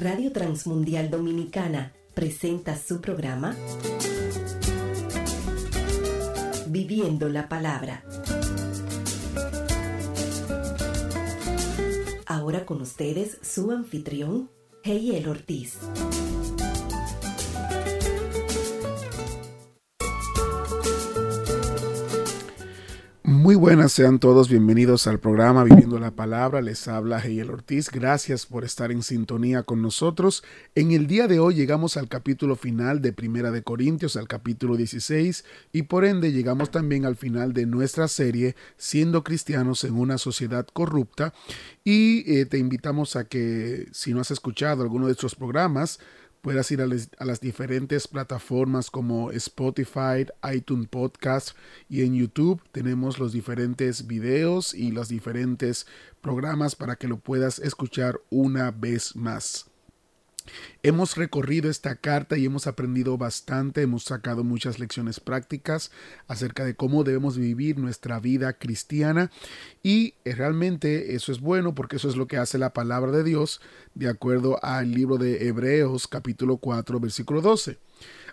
Radio Transmundial Dominicana presenta su programa Viviendo la Palabra. Ahora con ustedes su anfitrión, Heyel Ortiz. Muy buenas, sean todos bienvenidos al programa Viviendo la Palabra. Les habla Heyel Ortiz. Gracias por estar en sintonía con nosotros. En el día de hoy llegamos al capítulo final de Primera de Corintios, al capítulo 16, y por ende llegamos también al final de nuestra serie Siendo cristianos en una sociedad corrupta. Y eh, te invitamos a que, si no has escuchado alguno de estos programas, puedas ir a, las diferentes plataformas como Spotify, iTunes Podcast y en YouTube tenemos los diferentes videos y los diferentes programas para que lo puedas escuchar una vez más. Hemos recorrido esta carta y hemos aprendido bastante, hemos sacado muchas lecciones prácticas acerca de cómo debemos vivir nuestra vida cristiana y eh, realmente eso es bueno porque eso es lo que hace la palabra de Dios de acuerdo al libro de Hebreos capítulo 4 versículo 12.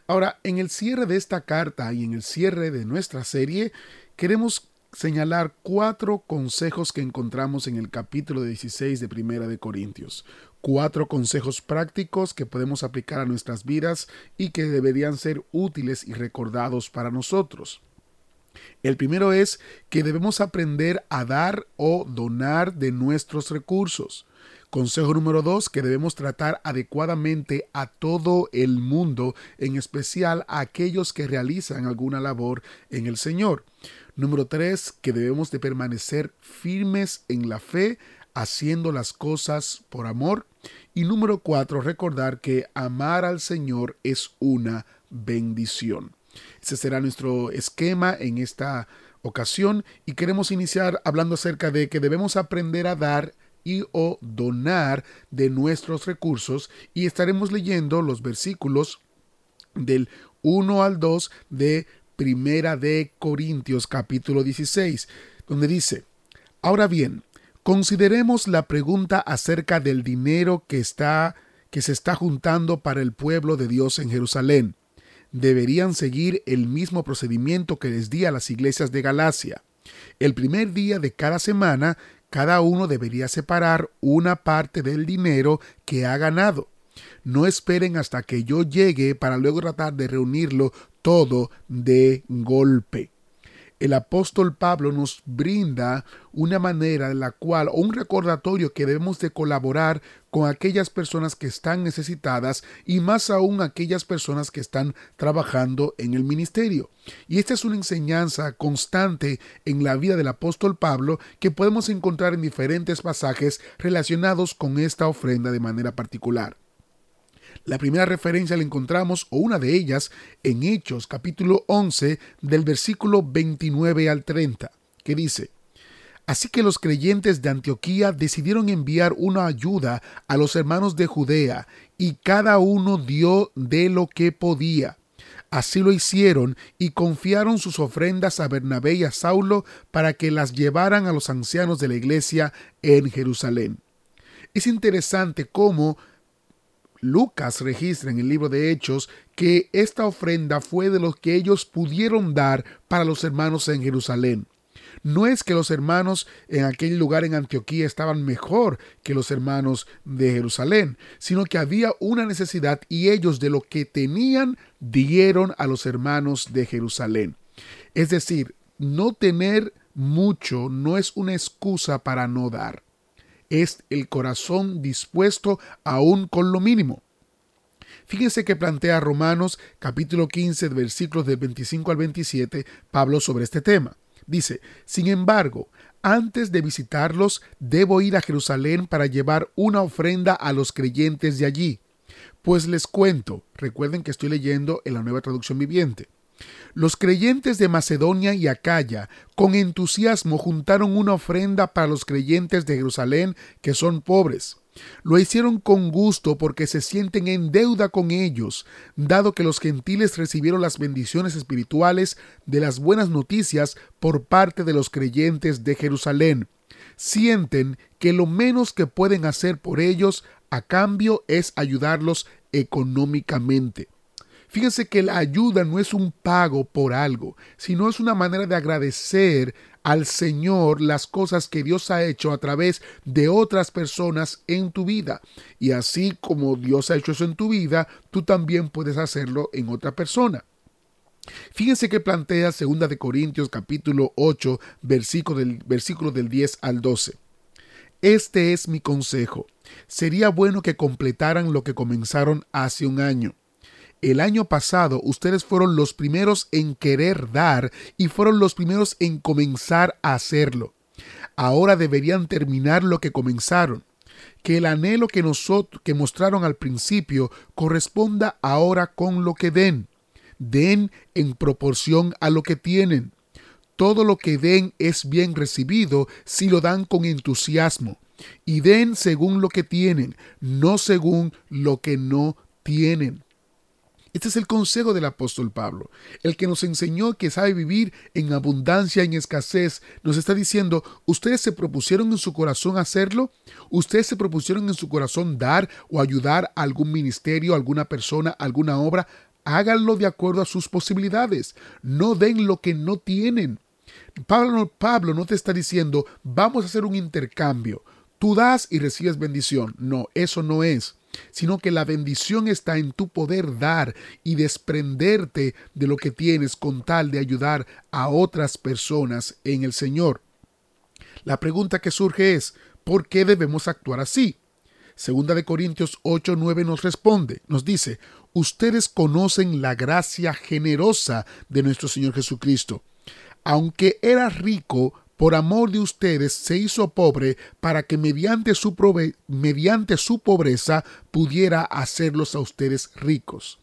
Ahora, en el cierre de esta carta y en el cierre de nuestra serie, queremos señalar cuatro consejos que encontramos en el capítulo 16 de Primera de Corintios cuatro consejos prácticos que podemos aplicar a nuestras vidas y que deberían ser útiles y recordados para nosotros. El primero es que debemos aprender a dar o donar de nuestros recursos. Consejo número dos, que debemos tratar adecuadamente a todo el mundo, en especial a aquellos que realizan alguna labor en el Señor. Número tres, que debemos de permanecer firmes en la fe, haciendo las cosas por amor. Y número cuatro, recordar que amar al Señor es una bendición. Ese será nuestro esquema en esta ocasión y queremos iniciar hablando acerca de que debemos aprender a dar y o donar de nuestros recursos y estaremos leyendo los versículos del 1 al 2 de Primera de Corintios capítulo 16, donde dice, Ahora bien, Consideremos la pregunta acerca del dinero que está que se está juntando para el pueblo de Dios en Jerusalén. Deberían seguir el mismo procedimiento que les di a las iglesias de Galacia. El primer día de cada semana, cada uno debería separar una parte del dinero que ha ganado. No esperen hasta que yo llegue para luego tratar de reunirlo todo de golpe el apóstol Pablo nos brinda una manera en la cual, o un recordatorio que debemos de colaborar con aquellas personas que están necesitadas y más aún aquellas personas que están trabajando en el ministerio. Y esta es una enseñanza constante en la vida del apóstol Pablo que podemos encontrar en diferentes pasajes relacionados con esta ofrenda de manera particular. La primera referencia la encontramos, o una de ellas, en Hechos capítulo 11 del versículo 29 al 30, que dice, Así que los creyentes de Antioquía decidieron enviar una ayuda a los hermanos de Judea, y cada uno dio de lo que podía. Así lo hicieron y confiaron sus ofrendas a Bernabé y a Saulo para que las llevaran a los ancianos de la iglesia en Jerusalén. Es interesante cómo Lucas registra en el libro de Hechos que esta ofrenda fue de los que ellos pudieron dar para los hermanos en Jerusalén. No es que los hermanos en aquel lugar en Antioquía estaban mejor que los hermanos de Jerusalén, sino que había una necesidad y ellos de lo que tenían dieron a los hermanos de Jerusalén. Es decir, no tener mucho no es una excusa para no dar es el corazón dispuesto aún con lo mínimo. Fíjense que plantea Romanos capítulo 15 versículos del 25 al 27 Pablo sobre este tema. Dice, sin embargo, antes de visitarlos, debo ir a Jerusalén para llevar una ofrenda a los creyentes de allí. Pues les cuento, recuerden que estoy leyendo en la nueva traducción viviente. Los creyentes de Macedonia y Acaya con entusiasmo juntaron una ofrenda para los creyentes de Jerusalén que son pobres. Lo hicieron con gusto porque se sienten en deuda con ellos, dado que los gentiles recibieron las bendiciones espirituales de las buenas noticias por parte de los creyentes de Jerusalén. Sienten que lo menos que pueden hacer por ellos a cambio es ayudarlos económicamente. Fíjense que la ayuda no es un pago por algo, sino es una manera de agradecer al Señor las cosas que Dios ha hecho a través de otras personas en tu vida. Y así como Dios ha hecho eso en tu vida, tú también puedes hacerlo en otra persona. Fíjense que plantea 2 de Corintios capítulo 8, versículo del, versículo del 10 al 12. Este es mi consejo. Sería bueno que completaran lo que comenzaron hace un año el año pasado ustedes fueron los primeros en querer dar y fueron los primeros en comenzar a hacerlo. Ahora deberían terminar lo que comenzaron. Que el anhelo que nosotros que mostraron al principio corresponda ahora con lo que den. Den en proporción a lo que tienen. Todo lo que den es bien recibido si lo dan con entusiasmo. Y den según lo que tienen, no según lo que no tienen. Este es el consejo del apóstol Pablo, el que nos enseñó que sabe vivir en abundancia, en escasez. Nos está diciendo, ustedes se propusieron en su corazón hacerlo, ustedes se propusieron en su corazón dar o ayudar a algún ministerio, alguna persona, alguna obra. Háganlo de acuerdo a sus posibilidades. No den lo que no tienen. Pablo, Pablo no te está diciendo, vamos a hacer un intercambio. Tú das y recibes bendición. No, eso no es sino que la bendición está en tu poder dar y desprenderte de lo que tienes con tal de ayudar a otras personas en el Señor. La pregunta que surge es, ¿por qué debemos actuar así? Segunda de Corintios 8, 9 nos responde, nos dice, ustedes conocen la gracia generosa de nuestro Señor Jesucristo. Aunque era rico, por amor de ustedes se hizo pobre para que mediante su, mediante su pobreza pudiera hacerlos a ustedes ricos.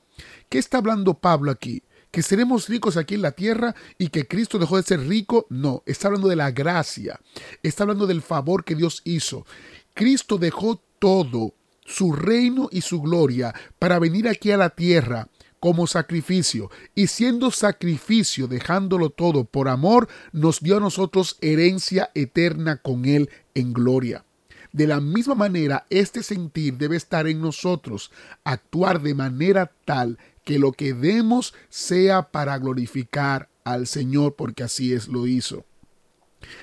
¿Qué está hablando Pablo aquí? ¿Que seremos ricos aquí en la tierra y que Cristo dejó de ser rico? No, está hablando de la gracia, está hablando del favor que Dios hizo. Cristo dejó todo, su reino y su gloria, para venir aquí a la tierra como sacrificio, y siendo sacrificio, dejándolo todo por amor, nos dio a nosotros herencia eterna con Él en gloria. De la misma manera, este sentir debe estar en nosotros, actuar de manera tal que lo que demos sea para glorificar al Señor, porque así es lo hizo.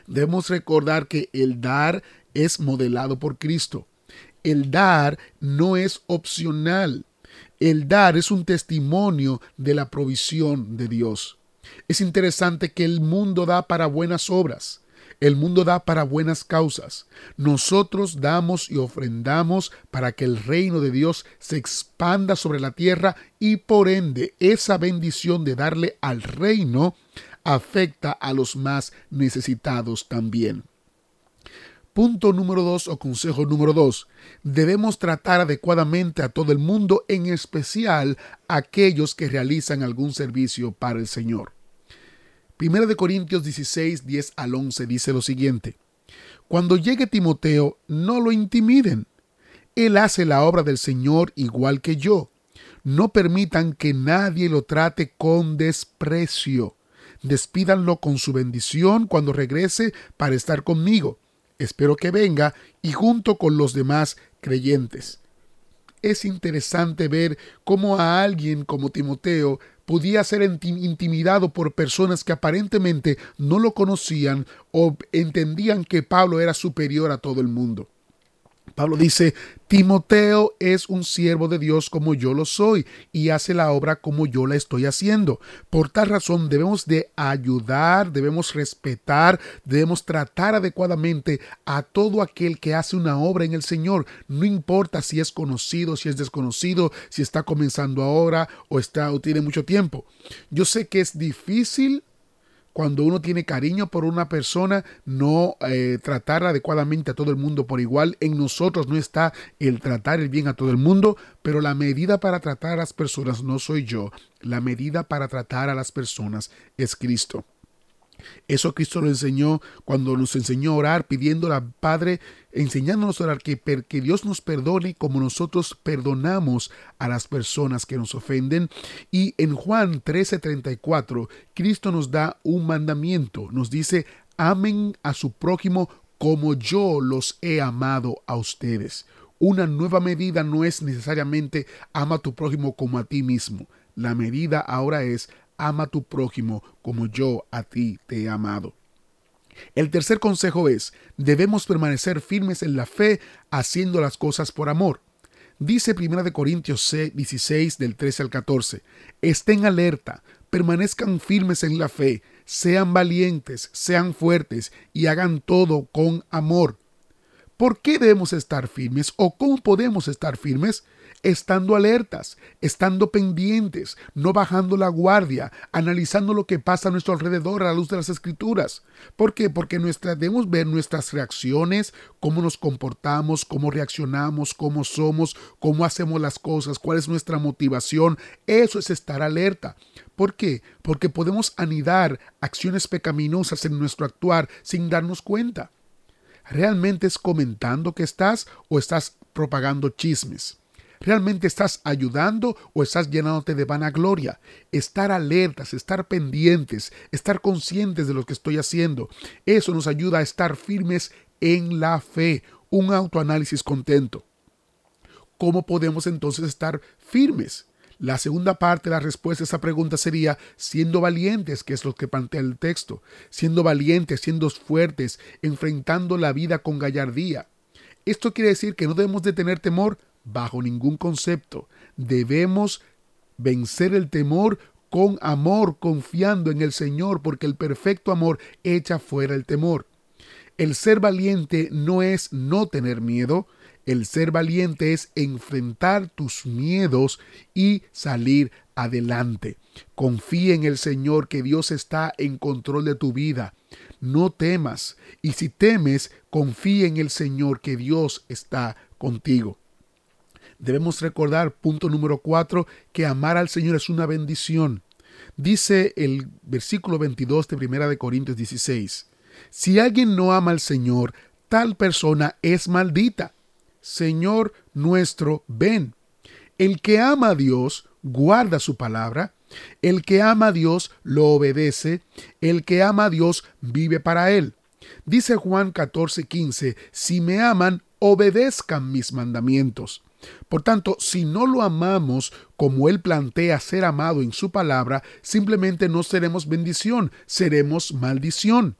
Debemos recordar que el dar es modelado por Cristo. El dar no es opcional. El dar es un testimonio de la provisión de Dios. Es interesante que el mundo da para buenas obras. El mundo da para buenas causas. Nosotros damos y ofrendamos para que el reino de Dios se expanda sobre la tierra y por ende esa bendición de darle al reino afecta a los más necesitados también. Punto número dos o consejo número dos. Debemos tratar adecuadamente a todo el mundo, en especial a aquellos que realizan algún servicio para el Señor. Primera de Corintios 16, 10 al 11 dice lo siguiente. Cuando llegue Timoteo, no lo intimiden. Él hace la obra del Señor igual que yo. No permitan que nadie lo trate con desprecio. Despídanlo con su bendición cuando regrese para estar conmigo espero que venga y junto con los demás creyentes. Es interesante ver cómo a alguien como Timoteo podía ser intimidado por personas que aparentemente no lo conocían o entendían que Pablo era superior a todo el mundo. Pablo dice, Timoteo es un siervo de Dios como yo lo soy y hace la obra como yo la estoy haciendo. Por tal razón debemos de ayudar, debemos respetar, debemos tratar adecuadamente a todo aquel que hace una obra en el Señor. No importa si es conocido, si es desconocido, si está comenzando ahora o está o tiene mucho tiempo. Yo sé que es difícil cuando uno tiene cariño por una persona, no eh, tratar adecuadamente a todo el mundo por igual. En nosotros no está el tratar el bien a todo el mundo, pero la medida para tratar a las personas no soy yo. La medida para tratar a las personas es Cristo. Eso Cristo lo enseñó cuando nos enseñó a orar, pidiendo al Padre, enseñándonos a orar, que, que Dios nos perdone como nosotros perdonamos a las personas que nos ofenden. Y en Juan 13:34, Cristo nos da un mandamiento, nos dice, amen a su prójimo como yo los he amado a ustedes. Una nueva medida no es necesariamente ama a tu prójimo como a ti mismo. La medida ahora es ama a tu prójimo como yo a ti te he amado. El tercer consejo es, debemos permanecer firmes en la fe haciendo las cosas por amor. Dice 1 Corintios 16 del 13 al 14, estén alerta, permanezcan firmes en la fe, sean valientes, sean fuertes y hagan todo con amor. ¿Por qué debemos estar firmes o cómo podemos estar firmes? Estando alertas, estando pendientes, no bajando la guardia, analizando lo que pasa a nuestro alrededor a la luz de las escrituras. ¿Por qué? Porque nuestra, debemos ver nuestras reacciones, cómo nos comportamos, cómo reaccionamos, cómo somos, cómo hacemos las cosas, cuál es nuestra motivación. Eso es estar alerta. ¿Por qué? Porque podemos anidar acciones pecaminosas en nuestro actuar sin darnos cuenta. ¿Realmente es comentando que estás o estás propagando chismes? ¿Realmente estás ayudando o estás llenándote de vanagloria? Estar alertas, estar pendientes, estar conscientes de lo que estoy haciendo. Eso nos ayuda a estar firmes en la fe. Un autoanálisis contento. ¿Cómo podemos entonces estar firmes? La segunda parte de la respuesta a esa pregunta sería siendo valientes, que es lo que plantea el texto, siendo valientes, siendo fuertes, enfrentando la vida con gallardía. Esto quiere decir que no debemos de tener temor bajo ningún concepto. Debemos vencer el temor con amor, confiando en el Señor, porque el perfecto amor echa fuera el temor. El ser valiente no es no tener miedo, el ser valiente es enfrentar tus miedos y salir adelante. Confía en el Señor que Dios está en control de tu vida. No temas, y si temes, confía en el Señor que Dios está contigo. Debemos recordar, punto número cuatro, que amar al Señor es una bendición. Dice el versículo 22 de Primera de Corintios 16, si alguien no ama al Señor, tal persona es maldita. Señor nuestro, ven. El que ama a Dios guarda su palabra, el que ama a Dios lo obedece, el que ama a Dios vive para él. Dice Juan 14:15, si me aman, obedezcan mis mandamientos. Por tanto, si no lo amamos como Él plantea ser amado en su palabra, simplemente no seremos bendición, seremos maldición.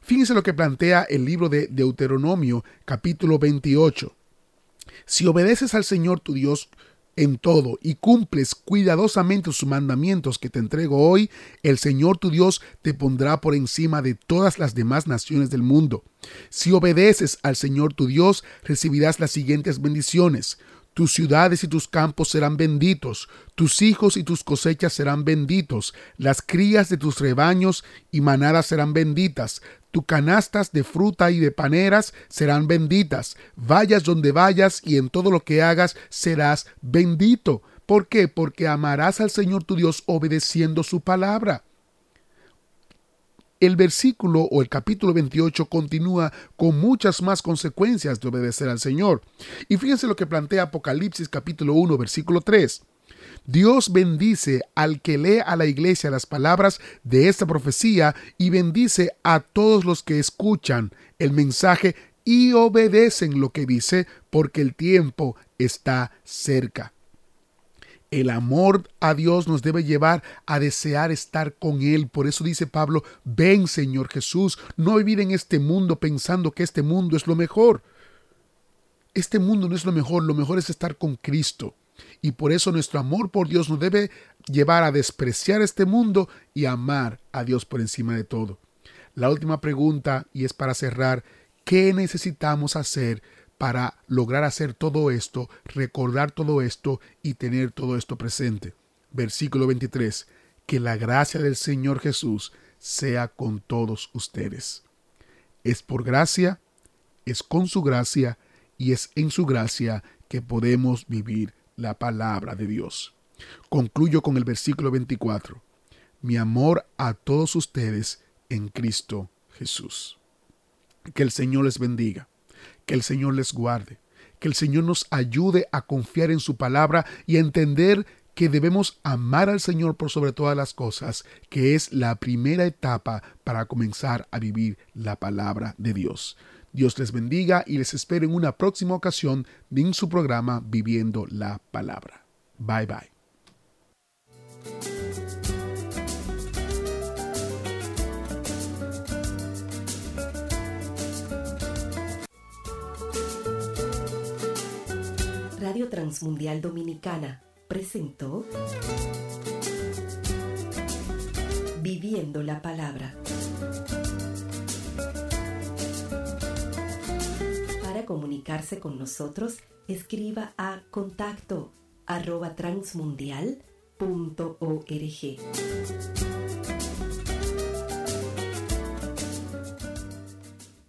Fíjense lo que plantea el libro de Deuteronomio capítulo 28. Si obedeces al Señor tu Dios en todo y cumples cuidadosamente sus mandamientos que te entrego hoy, el Señor tu Dios te pondrá por encima de todas las demás naciones del mundo. Si obedeces al Señor tu Dios, recibirás las siguientes bendiciones. Tus ciudades y tus campos serán benditos, tus hijos y tus cosechas serán benditos, las crías de tus rebaños y manadas serán benditas, tus canastas de fruta y de paneras serán benditas, vayas donde vayas y en todo lo que hagas serás bendito. ¿Por qué? Porque amarás al Señor tu Dios obedeciendo su palabra el versículo o el capítulo 28 continúa con muchas más consecuencias de obedecer al Señor. Y fíjense lo que plantea Apocalipsis capítulo 1 versículo 3. Dios bendice al que lee a la iglesia las palabras de esta profecía y bendice a todos los que escuchan el mensaje y obedecen lo que dice porque el tiempo está cerca. El amor a Dios nos debe llevar a desear estar con Él. Por eso dice Pablo, ven Señor Jesús, no vivir en este mundo pensando que este mundo es lo mejor. Este mundo no es lo mejor, lo mejor es estar con Cristo. Y por eso nuestro amor por Dios nos debe llevar a despreciar este mundo y amar a Dios por encima de todo. La última pregunta, y es para cerrar, ¿qué necesitamos hacer para lograr hacer todo esto, recordar todo esto y tener todo esto presente. Versículo 23. Que la gracia del Señor Jesús sea con todos ustedes. Es por gracia, es con su gracia y es en su gracia que podemos vivir la palabra de Dios. Concluyo con el versículo 24. Mi amor a todos ustedes en Cristo Jesús. Que el Señor les bendiga que el Señor les guarde, que el Señor nos ayude a confiar en su palabra y a entender que debemos amar al Señor por sobre todas las cosas, que es la primera etapa para comenzar a vivir la palabra de Dios. Dios les bendiga y les espero en una próxima ocasión en su programa Viviendo la Palabra. Bye bye. Radio Transmundial Dominicana presentó Viviendo la Palabra. Para comunicarse con nosotros, escriba a contacto arroba transmundial.org.